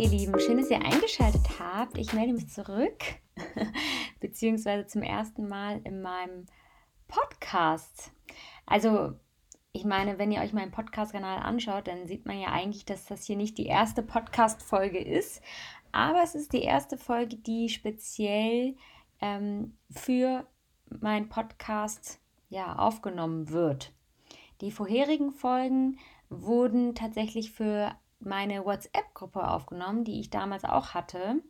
ihr Lieben, schön, dass ihr eingeschaltet habt. Ich melde mich zurück, beziehungsweise zum ersten Mal in meinem Podcast. Also, ich meine, wenn ihr euch meinen Podcast-Kanal anschaut, dann sieht man ja eigentlich, dass das hier nicht die erste Podcast-Folge ist, aber es ist die erste Folge, die speziell ähm, für meinen Podcast ja, aufgenommen wird. Die vorherigen Folgen wurden tatsächlich für meine WhatsApp-Gruppe aufgenommen, die ich damals auch hatte.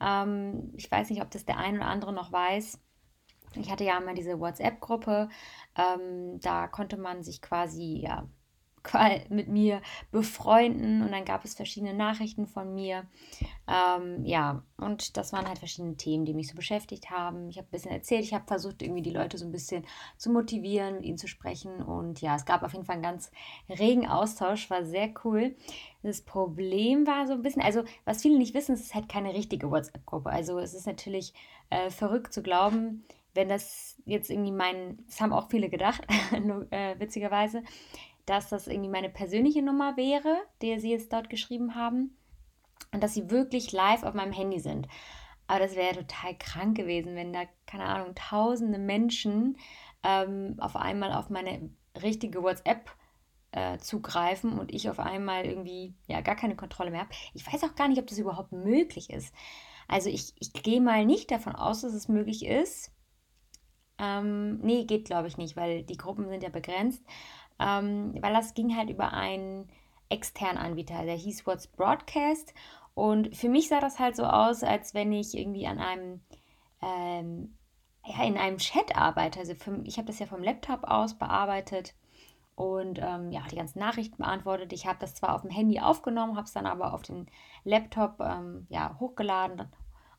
Ähm, ich weiß nicht, ob das der ein oder andere noch weiß. Ich hatte ja immer diese WhatsApp-Gruppe. Ähm, da konnte man sich quasi ja, mit mir befreunden und dann gab es verschiedene Nachrichten von mir. Ähm, ja, und das waren halt verschiedene Themen, die mich so beschäftigt haben. Ich habe ein bisschen erzählt, ich habe versucht, irgendwie die Leute so ein bisschen zu motivieren, mit ihnen zu sprechen und ja, es gab auf jeden Fall einen ganz regen Austausch, war sehr cool. Das Problem war so ein bisschen, also was viele nicht wissen, es ist halt keine richtige WhatsApp-Gruppe. Also es ist natürlich äh, verrückt zu glauben, wenn das jetzt irgendwie mein, das haben auch viele gedacht, äh, witzigerweise, dass das irgendwie meine persönliche Nummer wäre, die sie jetzt dort geschrieben haben. Und dass sie wirklich live auf meinem Handy sind. Aber das wäre total krank gewesen, wenn da, keine Ahnung, tausende Menschen ähm, auf einmal auf meine richtige WhatsApp äh, zugreifen und ich auf einmal irgendwie ja gar keine Kontrolle mehr habe. Ich weiß auch gar nicht, ob das überhaupt möglich ist. Also ich, ich gehe mal nicht davon aus, dass es möglich ist. Ähm, nee, geht glaube ich nicht, weil die Gruppen sind ja begrenzt ähm, weil das ging halt über einen externen Anbieter, der hieß What's Broadcast. Und für mich sah das halt so aus, als wenn ich irgendwie an einem, ähm, ja, in einem Chat arbeite. Also für, ich habe das ja vom Laptop aus bearbeitet und ähm, ja, die ganzen Nachrichten beantwortet. Ich habe das zwar auf dem Handy aufgenommen, habe es dann aber auf den Laptop ähm, ja, hochgeladen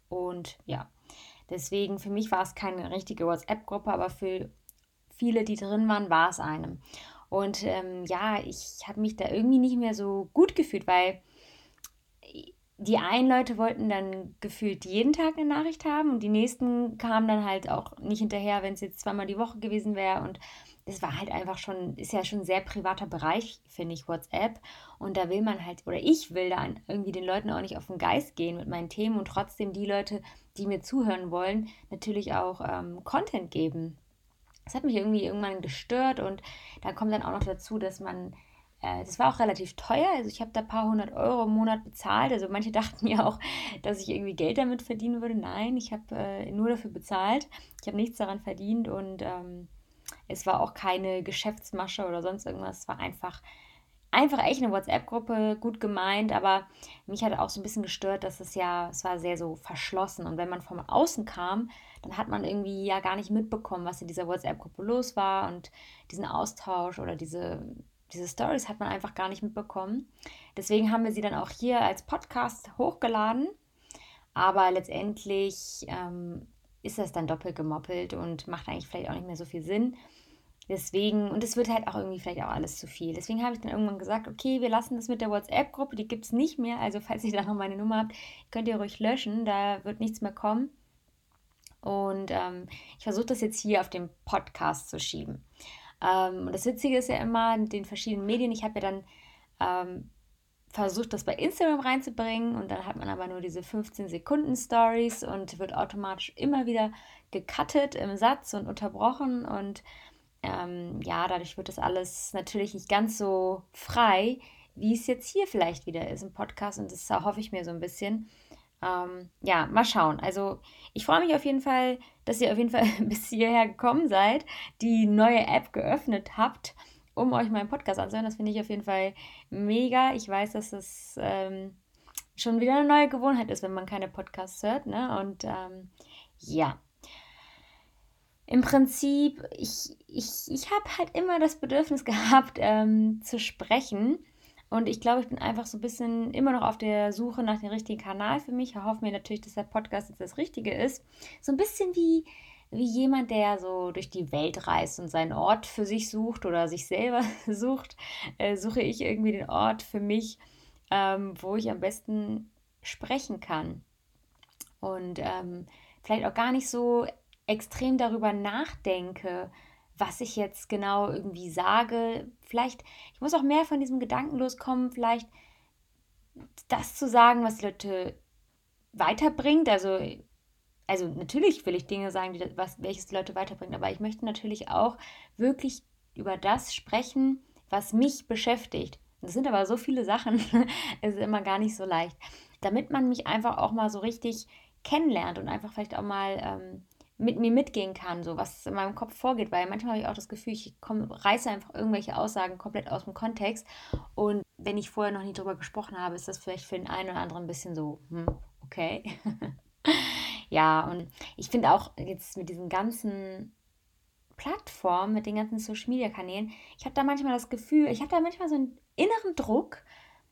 und ja, deswegen für mich war es keine richtige WhatsApp-Gruppe, aber für viele, die drin waren, war es eine. Und ähm, ja, ich habe mich da irgendwie nicht mehr so gut gefühlt, weil die einen Leute wollten dann gefühlt jeden Tag eine Nachricht haben und die nächsten kamen dann halt auch nicht hinterher, wenn es jetzt zweimal die Woche gewesen wäre. Und das war halt einfach schon, ist ja schon ein sehr privater Bereich, finde ich, WhatsApp. Und da will man halt, oder ich will da irgendwie den Leuten auch nicht auf den Geist gehen mit meinen Themen und trotzdem die Leute, die mir zuhören wollen, natürlich auch ähm, Content geben. Das hat mich irgendwie irgendwann gestört und da kommt dann auch noch dazu, dass man, äh, das war auch relativ teuer, also ich habe da ein paar hundert Euro im Monat bezahlt, also manche dachten ja auch, dass ich irgendwie Geld damit verdienen würde. Nein, ich habe äh, nur dafür bezahlt, ich habe nichts daran verdient und ähm, es war auch keine Geschäftsmasche oder sonst irgendwas, es war einfach einfach echt eine WhatsApp-Gruppe, gut gemeint, aber mich hat auch so ein bisschen gestört, dass es ja, es war sehr so verschlossen und wenn man von außen kam, dann hat man irgendwie ja gar nicht mitbekommen, was in dieser WhatsApp-Gruppe los war und diesen Austausch oder diese, diese Stories hat man einfach gar nicht mitbekommen. Deswegen haben wir sie dann auch hier als Podcast hochgeladen, aber letztendlich ähm, ist das dann doppelt gemoppelt und macht eigentlich vielleicht auch nicht mehr so viel Sinn. Deswegen, und es wird halt auch irgendwie vielleicht auch alles zu viel. Deswegen habe ich dann irgendwann gesagt, okay, wir lassen das mit der WhatsApp-Gruppe, die gibt es nicht mehr. Also falls ihr da noch meine Nummer habt, könnt ihr ruhig löschen, da wird nichts mehr kommen. Und ähm, ich versuche das jetzt hier auf den Podcast zu schieben. Ähm, und das Witzige ist ja immer in den verschiedenen Medien, ich habe ja dann ähm, versucht, das bei Instagram reinzubringen und dann hat man aber nur diese 15 Sekunden Stories und wird automatisch immer wieder gecuttet im Satz und unterbrochen und ähm, ja, dadurch wird das alles natürlich nicht ganz so frei, wie es jetzt hier vielleicht wieder ist im Podcast und das hoffe ich mir so ein bisschen. Ähm, ja, mal schauen. Also ich freue mich auf jeden Fall, dass ihr auf jeden Fall bis hierher gekommen seid, die neue App geöffnet habt, um euch meinen Podcast anzuhören. Das finde ich auf jeden Fall mega. Ich weiß, dass es ähm, schon wieder eine neue Gewohnheit ist, wenn man keine Podcasts hört. Ne? Und ähm, ja, im Prinzip, ich, ich, ich habe halt immer das Bedürfnis gehabt, ähm, zu sprechen. Und ich glaube, ich bin einfach so ein bisschen immer noch auf der Suche nach dem richtigen Kanal für mich. Ich hoffe mir natürlich, dass der Podcast jetzt das Richtige ist. So ein bisschen wie, wie jemand, der so durch die Welt reist und seinen Ort für sich sucht oder sich selber sucht, äh, suche ich irgendwie den Ort für mich, ähm, wo ich am besten sprechen kann. Und ähm, vielleicht auch gar nicht so extrem darüber nachdenke, was ich jetzt genau irgendwie sage. Vielleicht, ich muss auch mehr von diesem Gedanken loskommen, vielleicht das zu sagen, was die Leute weiterbringt. Also, also natürlich will ich Dinge sagen, die, was, welches die Leute weiterbringt, aber ich möchte natürlich auch wirklich über das sprechen, was mich beschäftigt. Das sind aber so viele Sachen, es ist immer gar nicht so leicht. Damit man mich einfach auch mal so richtig kennenlernt und einfach vielleicht auch mal ähm, mit mir mitgehen kann, so was in meinem Kopf vorgeht, weil manchmal habe ich auch das Gefühl, ich komm, reiße einfach irgendwelche Aussagen komplett aus dem Kontext und wenn ich vorher noch nie drüber gesprochen habe, ist das vielleicht für den einen oder anderen ein bisschen so, hm, okay. ja, und ich finde auch jetzt mit diesen ganzen Plattformen, mit den ganzen Social Media Kanälen, ich habe da manchmal das Gefühl, ich habe da manchmal so einen inneren Druck,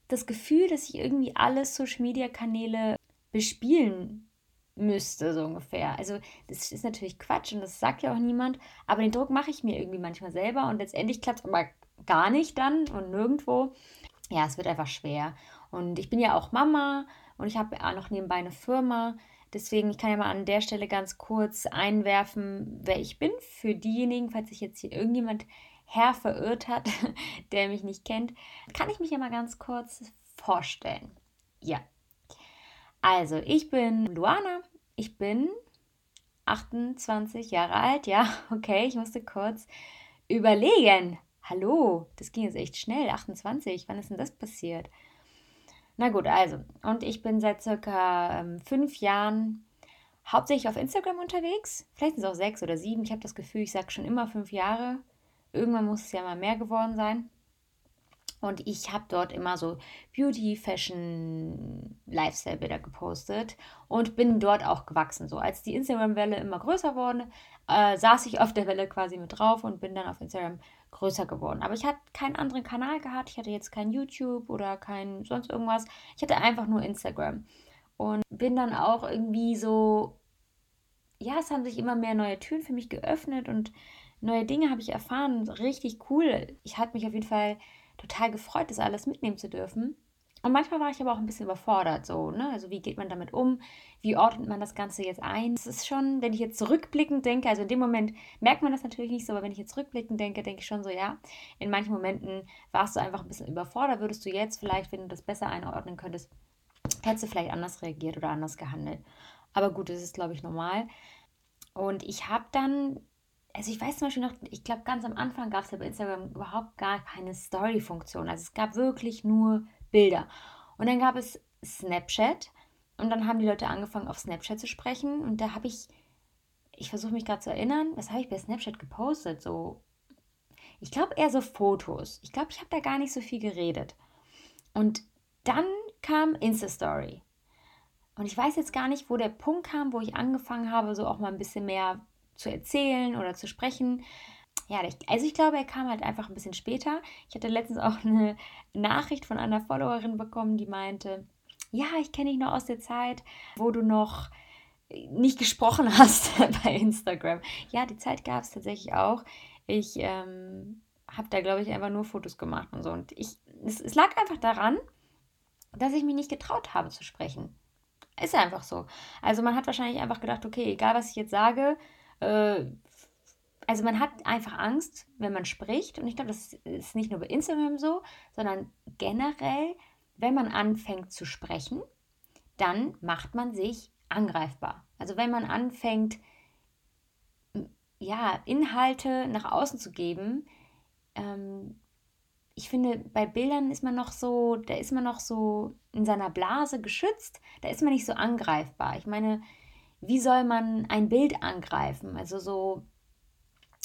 das Gefühl, dass ich irgendwie alle Social Media Kanäle bespielen müsste, so ungefähr. Also, das ist natürlich Quatsch und das sagt ja auch niemand, aber den Druck mache ich mir irgendwie manchmal selber und letztendlich klappt es aber gar nicht dann und nirgendwo. Ja, es wird einfach schwer. Und ich bin ja auch Mama und ich habe noch nebenbei eine Firma. Deswegen, ich kann ja mal an der Stelle ganz kurz einwerfen, wer ich bin. Für diejenigen, falls sich jetzt hier irgendjemand her verirrt hat, der mich nicht kennt, kann ich mich ja mal ganz kurz vorstellen. Ja, also, ich bin Luana, ich bin 28 Jahre alt. Ja, okay, ich musste kurz überlegen. Hallo, das ging jetzt echt schnell. 28, wann ist denn das passiert? Na gut, also, und ich bin seit circa ähm, fünf Jahren hauptsächlich auf Instagram unterwegs. Vielleicht sind es auch sechs oder sieben. Ich habe das Gefühl, ich sage schon immer fünf Jahre. Irgendwann muss es ja mal mehr geworden sein. Und ich habe dort immer so Beauty, Fashion, Lifestyle-Bilder gepostet und bin dort auch gewachsen. So als die Instagram-Welle immer größer wurde, äh, saß ich auf der Welle quasi mit drauf und bin dann auf Instagram größer geworden. Aber ich hatte keinen anderen Kanal gehabt. Ich hatte jetzt kein YouTube oder kein sonst irgendwas. Ich hatte einfach nur Instagram. Und bin dann auch irgendwie so, ja, es haben sich immer mehr neue Türen für mich geöffnet und neue Dinge habe ich erfahren. Richtig cool. Ich hatte mich auf jeden Fall total gefreut, das alles mitnehmen zu dürfen. Und manchmal war ich aber auch ein bisschen überfordert, so, ne? Also, wie geht man damit um? Wie ordnet man das Ganze jetzt ein? Es ist schon, wenn ich jetzt zurückblickend denke, also in dem Moment merkt man das natürlich nicht so, aber wenn ich jetzt rückblickend denke, denke ich schon so, ja, in manchen Momenten warst du einfach ein bisschen überfordert. Würdest du jetzt vielleicht, wenn du das besser einordnen könntest, hättest du vielleicht anders reagiert oder anders gehandelt. Aber gut, das ist, glaube ich, normal. Und ich habe dann also ich weiß zum Beispiel noch, ich glaube, ganz am Anfang gab es ja bei Instagram überhaupt gar keine Story-Funktion. Also es gab wirklich nur Bilder. Und dann gab es Snapchat und dann haben die Leute angefangen, auf Snapchat zu sprechen. Und da habe ich, ich versuche mich gerade zu erinnern, was habe ich bei Snapchat gepostet? So, ich glaube eher so Fotos. Ich glaube, ich habe da gar nicht so viel geredet. Und dann kam Insta-Story. Und ich weiß jetzt gar nicht, wo der Punkt kam, wo ich angefangen habe, so auch mal ein bisschen mehr zu erzählen oder zu sprechen. Ja, also ich glaube, er kam halt einfach ein bisschen später. Ich hatte letztens auch eine Nachricht von einer Followerin bekommen, die meinte, ja, ich kenne dich noch aus der Zeit, wo du noch nicht gesprochen hast bei Instagram. Ja, die Zeit gab es tatsächlich auch. Ich ähm, habe da, glaube ich, einfach nur Fotos gemacht und so. Und ich, es, es lag einfach daran, dass ich mich nicht getraut habe zu sprechen. Ist einfach so. Also man hat wahrscheinlich einfach gedacht, okay, egal was ich jetzt sage, äh, also man hat einfach Angst, wenn man spricht. Und ich glaube, das ist nicht nur bei Instagram so, sondern generell, wenn man anfängt zu sprechen, dann macht man sich angreifbar. Also wenn man anfängt, ja, Inhalte nach außen zu geben, ähm, ich finde, bei Bildern ist man noch so, da ist man noch so in seiner Blase geschützt, da ist man nicht so angreifbar. Ich meine, wie soll man ein Bild angreifen? Also so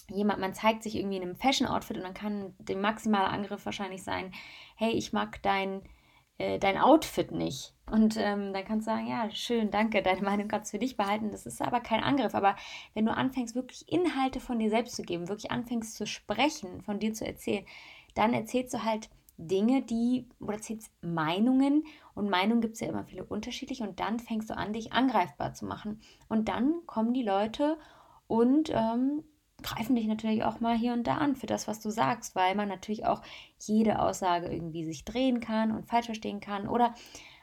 jemand, man zeigt sich irgendwie in einem Fashion-Outfit und dann kann der maximale Angriff wahrscheinlich sein, hey, ich mag dein, äh, dein Outfit nicht. Und ähm, dann kannst du sagen, ja, schön, danke, deine Meinung kannst du für dich behalten. Das ist aber kein Angriff. Aber wenn du anfängst, wirklich Inhalte von dir selbst zu geben, wirklich anfängst zu sprechen, von dir zu erzählen, dann erzählst du halt Dinge, die, oder erzählst Meinungen und Meinungen gibt es ja immer viele unterschiedliche und dann fängst du an, dich angreifbar zu machen. Und dann kommen die Leute und ähm, greifen dich natürlich auch mal hier und da an für das, was du sagst, weil man natürlich auch jede Aussage irgendwie sich drehen kann und falsch verstehen kann oder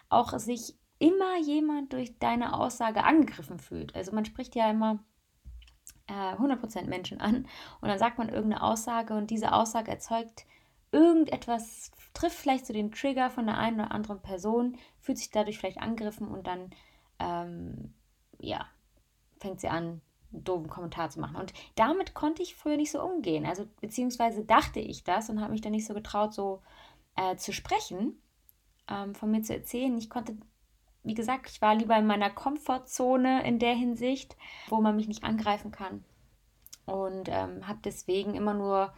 auch sich immer jemand durch deine Aussage angegriffen fühlt. Also man spricht ja immer äh, 100% Menschen an und dann sagt man irgendeine Aussage und diese Aussage erzeugt irgendetwas trifft vielleicht so den Trigger von der einen oder anderen Person, fühlt sich dadurch vielleicht angegriffen und dann, ähm, ja, fängt sie an, einen doofen Kommentar zu machen. Und damit konnte ich früher nicht so umgehen. Also, beziehungsweise dachte ich das und habe mich dann nicht so getraut, so äh, zu sprechen, ähm, von mir zu erzählen. Ich konnte, wie gesagt, ich war lieber in meiner Komfortzone in der Hinsicht, wo man mich nicht angreifen kann. Und ähm, habe deswegen immer nur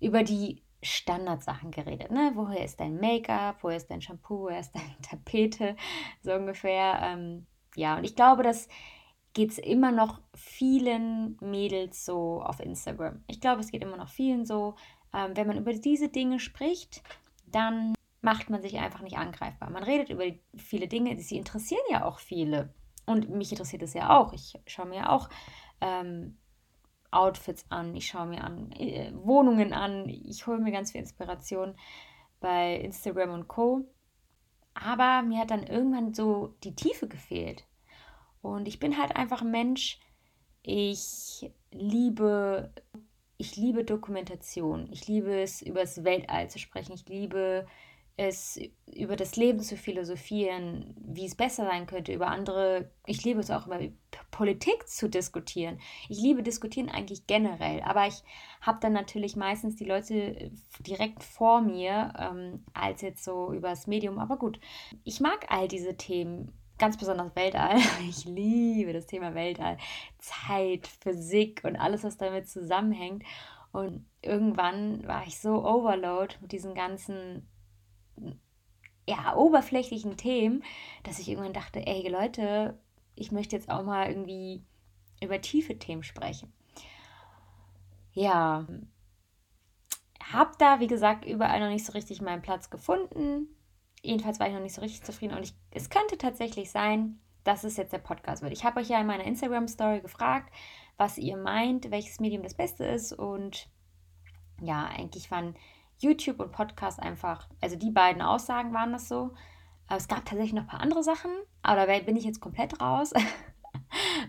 über die Standardsachen geredet. Ne? Woher ist dein Make-up? Woher ist dein Shampoo? Woher ist deine Tapete? So ungefähr. Ähm, ja, und ich glaube, dass geht es immer noch vielen Mädels so auf Instagram. Ich glaube, es geht immer noch vielen so. Ähm, wenn man über diese Dinge spricht, dann macht man sich einfach nicht angreifbar. Man redet über viele Dinge, sie interessieren ja auch viele. Und mich interessiert es ja auch. Ich schaue mir ja auch ähm, Outfits an, ich schaue mir an äh, Wohnungen an, ich hole mir ganz viel Inspiration bei Instagram und Co. Aber mir hat dann irgendwann so die Tiefe gefehlt. Und ich bin halt einfach ein Mensch, ich liebe, ich liebe Dokumentation. Ich liebe es, über das Weltall zu sprechen. Ich liebe es, über das Leben zu philosophieren, wie es besser sein könnte, über andere. Ich liebe es auch, über Politik zu diskutieren. Ich liebe diskutieren eigentlich generell, aber ich habe dann natürlich meistens die Leute direkt vor mir, ähm, als jetzt so über das Medium. Aber gut, ich mag all diese Themen ganz besonders Weltall. Ich liebe das Thema Weltall, Zeit, Physik und alles, was damit zusammenhängt. Und irgendwann war ich so overload mit diesen ganzen ja, oberflächlichen Themen, dass ich irgendwann dachte, ey Leute, ich möchte jetzt auch mal irgendwie über tiefe Themen sprechen. Ja, habe da, wie gesagt, überall noch nicht so richtig meinen Platz gefunden jedenfalls war ich noch nicht so richtig zufrieden und ich, es könnte tatsächlich sein, dass es jetzt der Podcast wird. Ich habe euch ja in meiner Instagram-Story gefragt, was ihr meint, welches Medium das Beste ist und ja, eigentlich waren YouTube und Podcast einfach, also die beiden Aussagen waren das so. Aber es gab tatsächlich noch ein paar andere Sachen, aber da bin ich jetzt komplett raus.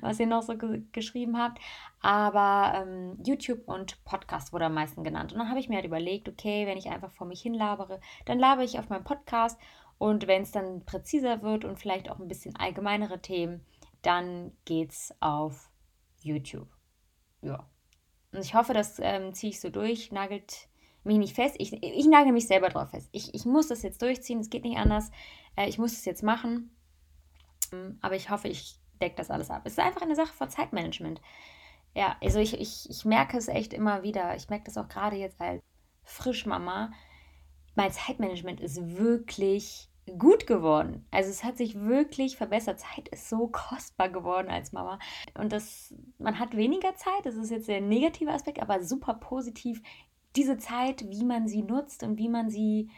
was ihr noch so ge geschrieben habt. Aber ähm, YouTube und Podcast wurde am meisten genannt. Und dann habe ich mir halt überlegt, okay, wenn ich einfach vor mich hin labere, dann labere ich auf meinem Podcast. Und wenn es dann präziser wird und vielleicht auch ein bisschen allgemeinere Themen, dann geht's auf YouTube. Ja. Und ich hoffe, das ähm, ziehe ich so durch, nagelt mich nicht fest. Ich, ich nagel mich selber drauf fest. Ich, ich muss das jetzt durchziehen, es geht nicht anders. Äh, ich muss es jetzt machen. Aber ich hoffe, ich deckt das alles ab. Es ist einfach eine Sache von Zeitmanagement. Ja, also ich, ich, ich merke es echt immer wieder. Ich merke das auch gerade jetzt als Frischmama. Mein Zeitmanagement ist wirklich gut geworden. Also es hat sich wirklich verbessert. Zeit ist so kostbar geworden als Mama. Und das, man hat weniger Zeit, das ist jetzt der negative Aspekt, aber super positiv. Diese Zeit, wie man sie nutzt und wie man sie,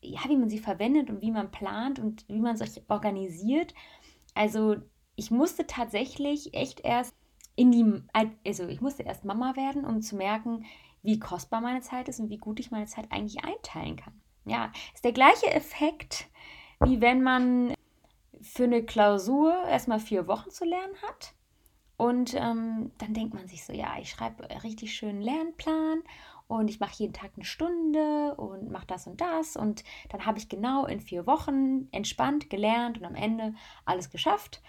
ja, wie man sie verwendet und wie man plant und wie man sich organisiert. Also ich musste tatsächlich echt erst in die, also ich musste erst Mama werden, um zu merken, wie kostbar meine Zeit ist und wie gut ich meine Zeit eigentlich einteilen kann. Ja, ist der gleiche Effekt, wie wenn man für eine Klausur erstmal vier Wochen zu lernen hat. Und ähm, dann denkt man sich so, ja, ich schreibe richtig schönen Lernplan und ich mache jeden Tag eine Stunde und mache das und das. Und dann habe ich genau in vier Wochen entspannt gelernt und am Ende alles geschafft.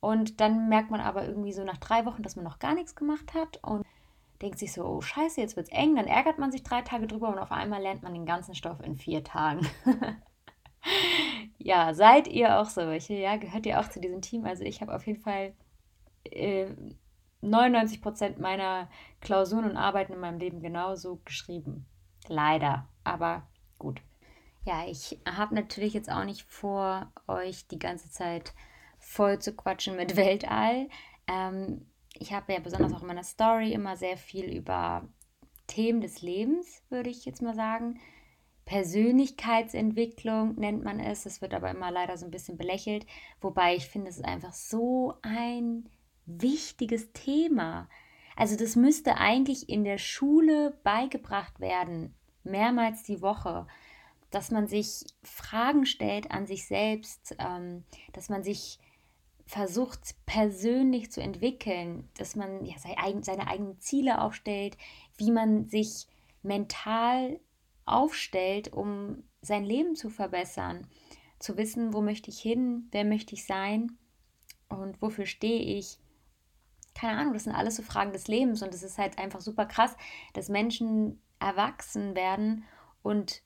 Und dann merkt man aber irgendwie so nach drei Wochen, dass man noch gar nichts gemacht hat und denkt sich so, oh scheiße, jetzt wird es eng. Dann ärgert man sich drei Tage drüber und auf einmal lernt man den ganzen Stoff in vier Tagen. ja, seid ihr auch solche? Ja, gehört ihr auch zu diesem Team? Also ich habe auf jeden Fall äh, 99 Prozent meiner Klausuren und Arbeiten in meinem Leben genauso geschrieben. Leider, aber gut. Ja, ich habe natürlich jetzt auch nicht vor, euch die ganze Zeit voll zu quatschen mit Weltall. Ähm, ich habe ja besonders auch in meiner Story immer sehr viel über Themen des Lebens, würde ich jetzt mal sagen. Persönlichkeitsentwicklung nennt man es. Es wird aber immer leider so ein bisschen belächelt. Wobei ich finde, es ist einfach so ein wichtiges Thema. Also das müsste eigentlich in der Schule beigebracht werden, mehrmals die Woche, dass man sich Fragen stellt an sich selbst, ähm, dass man sich versucht persönlich zu entwickeln, dass man ja, seine eigenen Ziele aufstellt, wie man sich mental aufstellt, um sein Leben zu verbessern, zu wissen, wo möchte ich hin, wer möchte ich sein und wofür stehe ich. Keine Ahnung, das sind alles so Fragen des Lebens und es ist halt einfach super krass, dass Menschen erwachsen werden und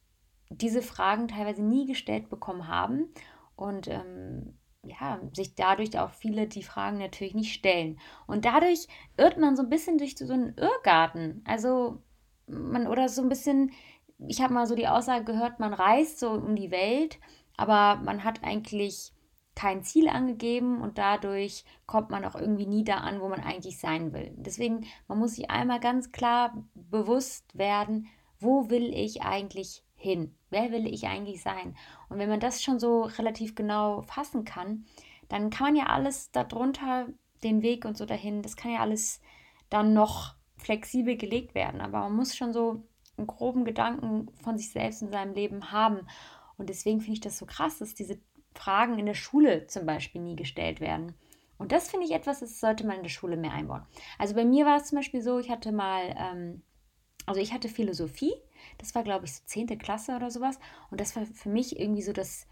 diese Fragen teilweise nie gestellt bekommen haben und ähm, ja, sich dadurch auch viele die Fragen natürlich nicht stellen. Und dadurch irrt man so ein bisschen durch so einen Irrgarten. Also man oder so ein bisschen, ich habe mal so die Aussage gehört, man reist so um die Welt, aber man hat eigentlich kein Ziel angegeben und dadurch kommt man auch irgendwie nie da an, wo man eigentlich sein will. Deswegen, man muss sich einmal ganz klar bewusst werden, wo will ich eigentlich hin? Wer will ich eigentlich sein? Und wenn man das schon so relativ genau fassen kann, dann kann man ja alles darunter, den Weg und so dahin, das kann ja alles dann noch flexibel gelegt werden. Aber man muss schon so einen groben Gedanken von sich selbst in seinem Leben haben. Und deswegen finde ich das so krass, dass diese Fragen in der Schule zum Beispiel nie gestellt werden. Und das finde ich etwas, das sollte man in der Schule mehr einbauen. Also bei mir war es zum Beispiel so, ich hatte mal, ähm, also ich hatte Philosophie, das war glaube ich so 10. Klasse oder sowas. Und das war für mich irgendwie so das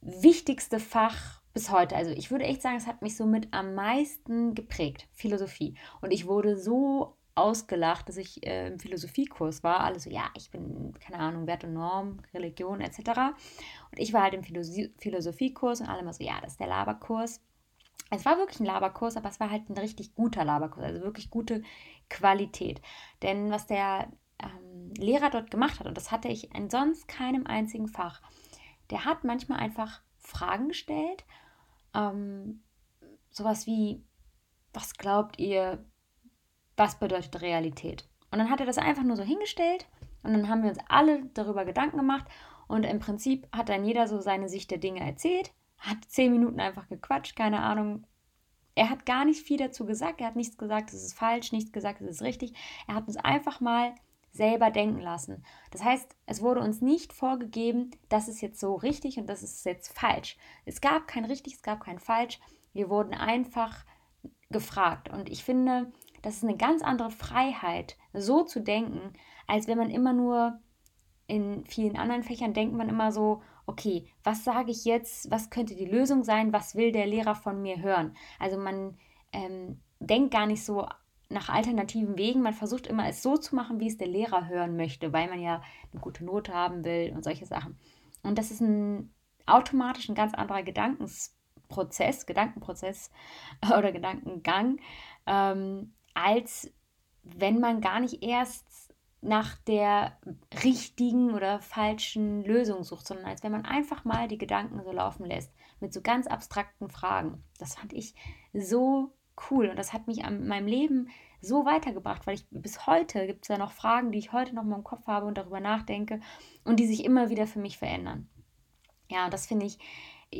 wichtigste Fach bis heute. Also ich würde echt sagen, es hat mich so mit am meisten geprägt, Philosophie. Und ich wurde so ausgelacht, dass ich äh, im Philosophiekurs war. Alle so, ja, ich bin, keine Ahnung, Wert und Norm, Religion etc. Und ich war halt im Philosoph Philosophiekurs und alle immer so, ja, das ist der Laberkurs. Es war wirklich ein Laberkurs, aber es war halt ein richtig guter Laberkurs, also wirklich gute Qualität. Denn was der ähm, Lehrer dort gemacht hat, und das hatte ich in sonst keinem einzigen Fach, der hat manchmal einfach Fragen gestellt, ähm, sowas wie, was glaubt ihr, was bedeutet Realität? Und dann hat er das einfach nur so hingestellt und dann haben wir uns alle darüber Gedanken gemacht und im Prinzip hat dann jeder so seine Sicht der Dinge erzählt, hat zehn Minuten einfach gequatscht, keine Ahnung. Er hat gar nicht viel dazu gesagt, er hat nichts gesagt, es ist falsch, nichts gesagt, es ist richtig. Er hat uns einfach mal selber denken lassen. Das heißt, es wurde uns nicht vorgegeben, das ist jetzt so richtig und das ist jetzt falsch. Es gab kein richtig, es gab kein falsch. Wir wurden einfach gefragt. Und ich finde, das ist eine ganz andere Freiheit, so zu denken, als wenn man immer nur in vielen anderen Fächern denkt man immer so, okay, was sage ich jetzt, was könnte die Lösung sein, was will der Lehrer von mir hören? Also man ähm, denkt gar nicht so nach alternativen Wegen, man versucht immer es so zu machen, wie es der Lehrer hören möchte, weil man ja eine gute Note haben will und solche Sachen. Und das ist ein automatisch ein ganz anderer Gedankensprozess, Gedankenprozess oder Gedankengang, ähm, als wenn man gar nicht erst nach der richtigen oder falschen Lösung sucht, sondern als wenn man einfach mal die Gedanken so laufen lässt mit so ganz abstrakten Fragen. Das fand ich so cool und das hat mich an meinem Leben so weitergebracht, weil ich bis heute gibt es ja noch Fragen, die ich heute noch mal im Kopf habe und darüber nachdenke und die sich immer wieder für mich verändern. Ja, und das finde ich,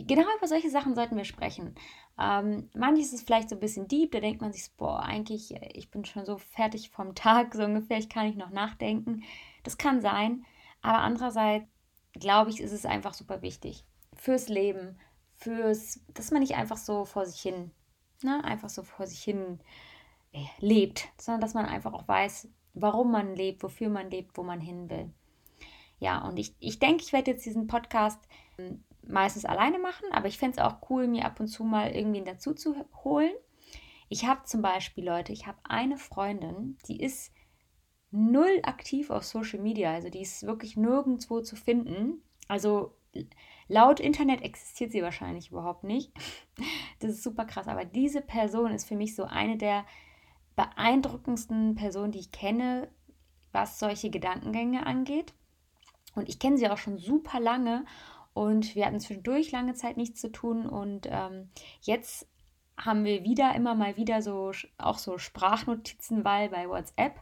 genau über solche Sachen sollten wir sprechen. Ähm, manches ist vielleicht so ein bisschen deep, da denkt man sich, boah, eigentlich, äh, ich bin schon so fertig vom Tag, so ungefähr, ich kann nicht noch nachdenken. Das kann sein, aber andererseits glaube ich, ist es einfach super wichtig fürs Leben, fürs, dass man nicht einfach so vor sich hin, ne, einfach so vor sich hin äh, lebt, sondern dass man einfach auch weiß, warum man lebt, wofür man lebt, wo man hin will. Ja, und ich, ich denke, ich werde jetzt diesen Podcast ähm, meistens alleine machen, aber ich fände es auch cool, mir ab und zu mal irgendwen dazu zu holen. Ich habe zum Beispiel, Leute, ich habe eine Freundin, die ist null aktiv auf Social Media, also die ist wirklich nirgendwo zu finden. Also laut Internet existiert sie wahrscheinlich überhaupt nicht. Das ist super krass, aber diese Person ist für mich so eine der beeindruckendsten Personen, die ich kenne, was solche Gedankengänge angeht. Und ich kenne sie auch schon super lange und wir hatten zwischendurch lange Zeit nichts zu tun. Und ähm, jetzt haben wir wieder immer mal wieder so auch so Sprachnotizenwahl bei WhatsApp.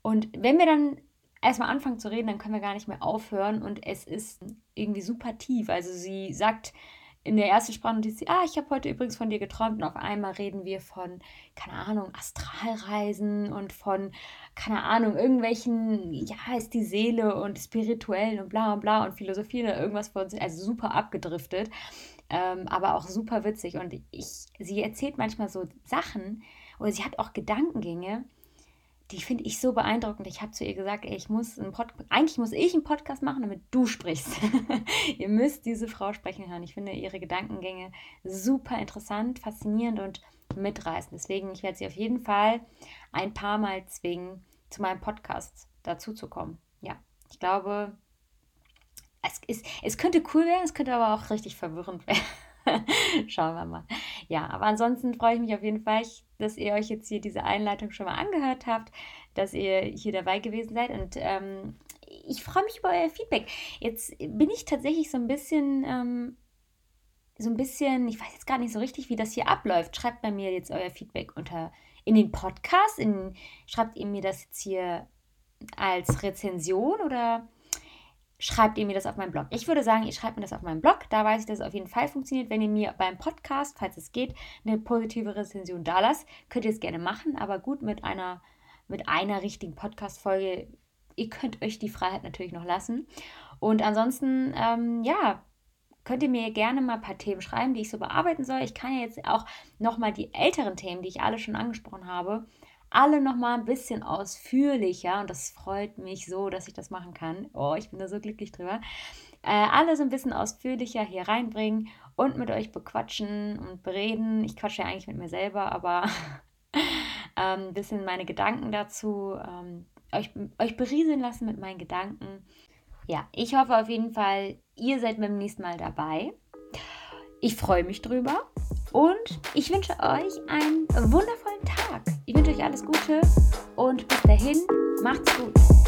Und wenn wir dann erstmal anfangen zu reden, dann können wir gar nicht mehr aufhören. Und es ist irgendwie super tief. Also sie sagt in der ersten Sprachnotiz, ah, ich habe heute übrigens von dir geträumt. Und auf einmal reden wir von, keine Ahnung, Astralreisen und von, keine Ahnung, irgendwelchen, ja, ist die Seele und spirituellen und bla und bla und Philosophie oder irgendwas von uns, also super abgedriftet, ähm, aber auch super witzig. Und ich, sie erzählt manchmal so Sachen oder sie hat auch Gedankengänge, die finde ich so beeindruckend. Ich habe zu ihr gesagt, ey, ich muss einen Pod eigentlich muss ich einen Podcast machen, damit du sprichst. ihr müsst diese Frau sprechen hören. Ich finde ihre Gedankengänge super interessant, faszinierend und mitreißend. Deswegen, ich werde sie auf jeden Fall ein paar Mal zwingen, zu meinem Podcast dazu zu kommen. Ja, ich glaube, es, ist, es könnte cool werden, es könnte aber auch richtig verwirrend werden. Schauen wir mal. Ja, aber ansonsten freue ich mich auf jeden Fall, dass ihr euch jetzt hier diese Einleitung schon mal angehört habt, dass ihr hier dabei gewesen seid und ähm, ich freue mich über euer Feedback. Jetzt bin ich tatsächlich so ein bisschen, ähm, so ein bisschen, ich weiß jetzt gar nicht so richtig, wie das hier abläuft. Schreibt bei mir jetzt euer Feedback unter in den Podcast, in, schreibt ihr mir das jetzt hier als Rezension oder schreibt ihr mir das auf meinem Blog. Ich würde sagen, ihr schreibt mir das auf meinem Blog. Da weiß ich, dass es auf jeden Fall funktioniert. Wenn ihr mir beim Podcast, falls es geht, eine positive Rezension da lasst, könnt ihr es gerne machen. Aber gut, mit einer, mit einer richtigen Podcast-Folge, ihr könnt euch die Freiheit natürlich noch lassen. Und ansonsten, ähm, ja, könnt ihr mir gerne mal ein paar Themen schreiben, die ich so bearbeiten soll. Ich kann ja jetzt auch nochmal die älteren Themen, die ich alle schon angesprochen habe, alle noch mal ein bisschen ausführlicher und das freut mich so, dass ich das machen kann. Oh, ich bin da so glücklich drüber. Äh, alle so ein bisschen ausführlicher hier reinbringen und mit euch bequatschen und bereden. Ich quatsche ja eigentlich mit mir selber, aber ähm, ein bisschen meine Gedanken dazu, ähm, euch, euch berieseln lassen mit meinen Gedanken. Ja, ich hoffe auf jeden Fall, ihr seid beim nächsten Mal dabei. Ich freue mich drüber und ich wünsche euch einen wundervollen. Ich wünsche euch alles Gute und bis dahin, macht's gut.